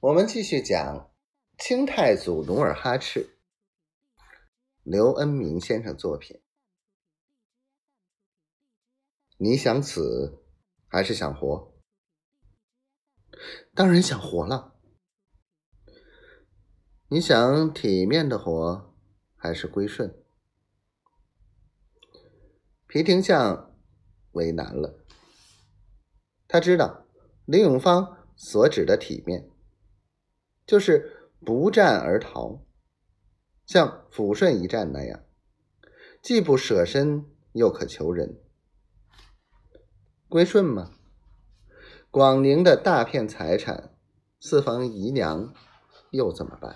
我们继续讲清太祖努尔哈赤，刘恩明先生作品。你想死还是想活？当然想活了。你想体面的活还是归顺？皮廷相为难了。他知道林永芳所指的体面。就是不战而逃，像抚顺一战那样，既不舍身，又可求人。归顺吗？广宁的大片财产，四房姨娘，又怎么办？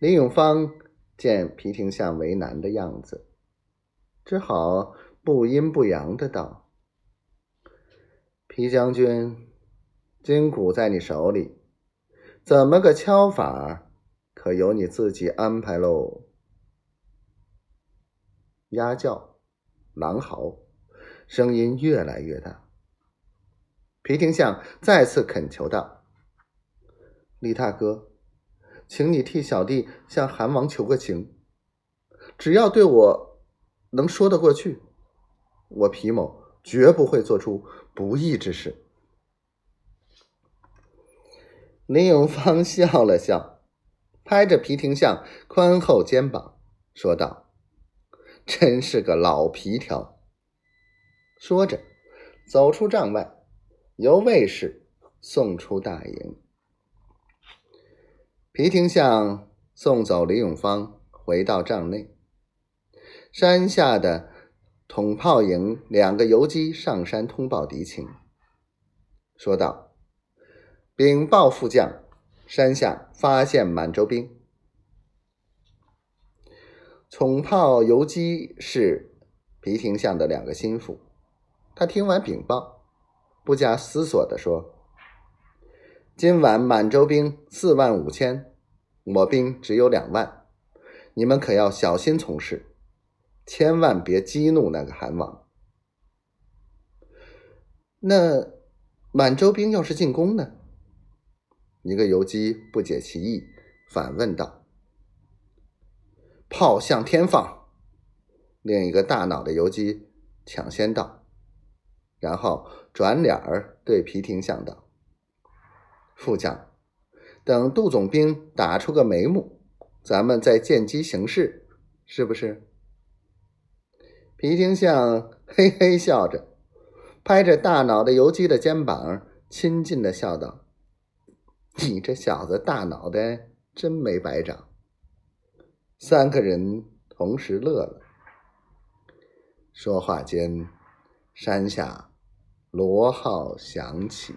林永芳见皮廷相为难的样子，只好不阴不阳的道：“皮将军，金谷在你手里。”怎么个敲法，可由你自己安排喽。鸭叫，狼嚎，声音越来越大。皮廷相再次恳求道：“李大哥，请你替小弟向韩王求个情，只要对我能说得过去，我皮某绝不会做出不义之事。”林永芳笑了笑，拍着皮廷相宽厚肩膀，说道：“真是个老皮条。”说着，走出帐外，由卫士送出大营。皮廷相送走林永芳，回到帐内。山下的统炮营两个游击上山通报敌情，说道。禀报副将，山下发现满洲兵。宠炮游击是皮廷相的两个心腹。他听完禀报，不加思索地说：“今晚满洲兵四万五千，我兵只有两万，你们可要小心从事，千万别激怒那个韩王。那满洲兵要是进攻呢？”一个游击不解其意，反问道：“炮向天放！”另一个大脑的游击抢先道，然后转脸儿对皮廷相道：“副将，等杜总兵打出个眉目，咱们再见机行事，是不是？”皮廷相嘿嘿笑着，拍着大脑的游击的肩膀，亲近的笑道。你这小子大脑袋真没白长。三个人同时乐了。说话间，山下锣号响起。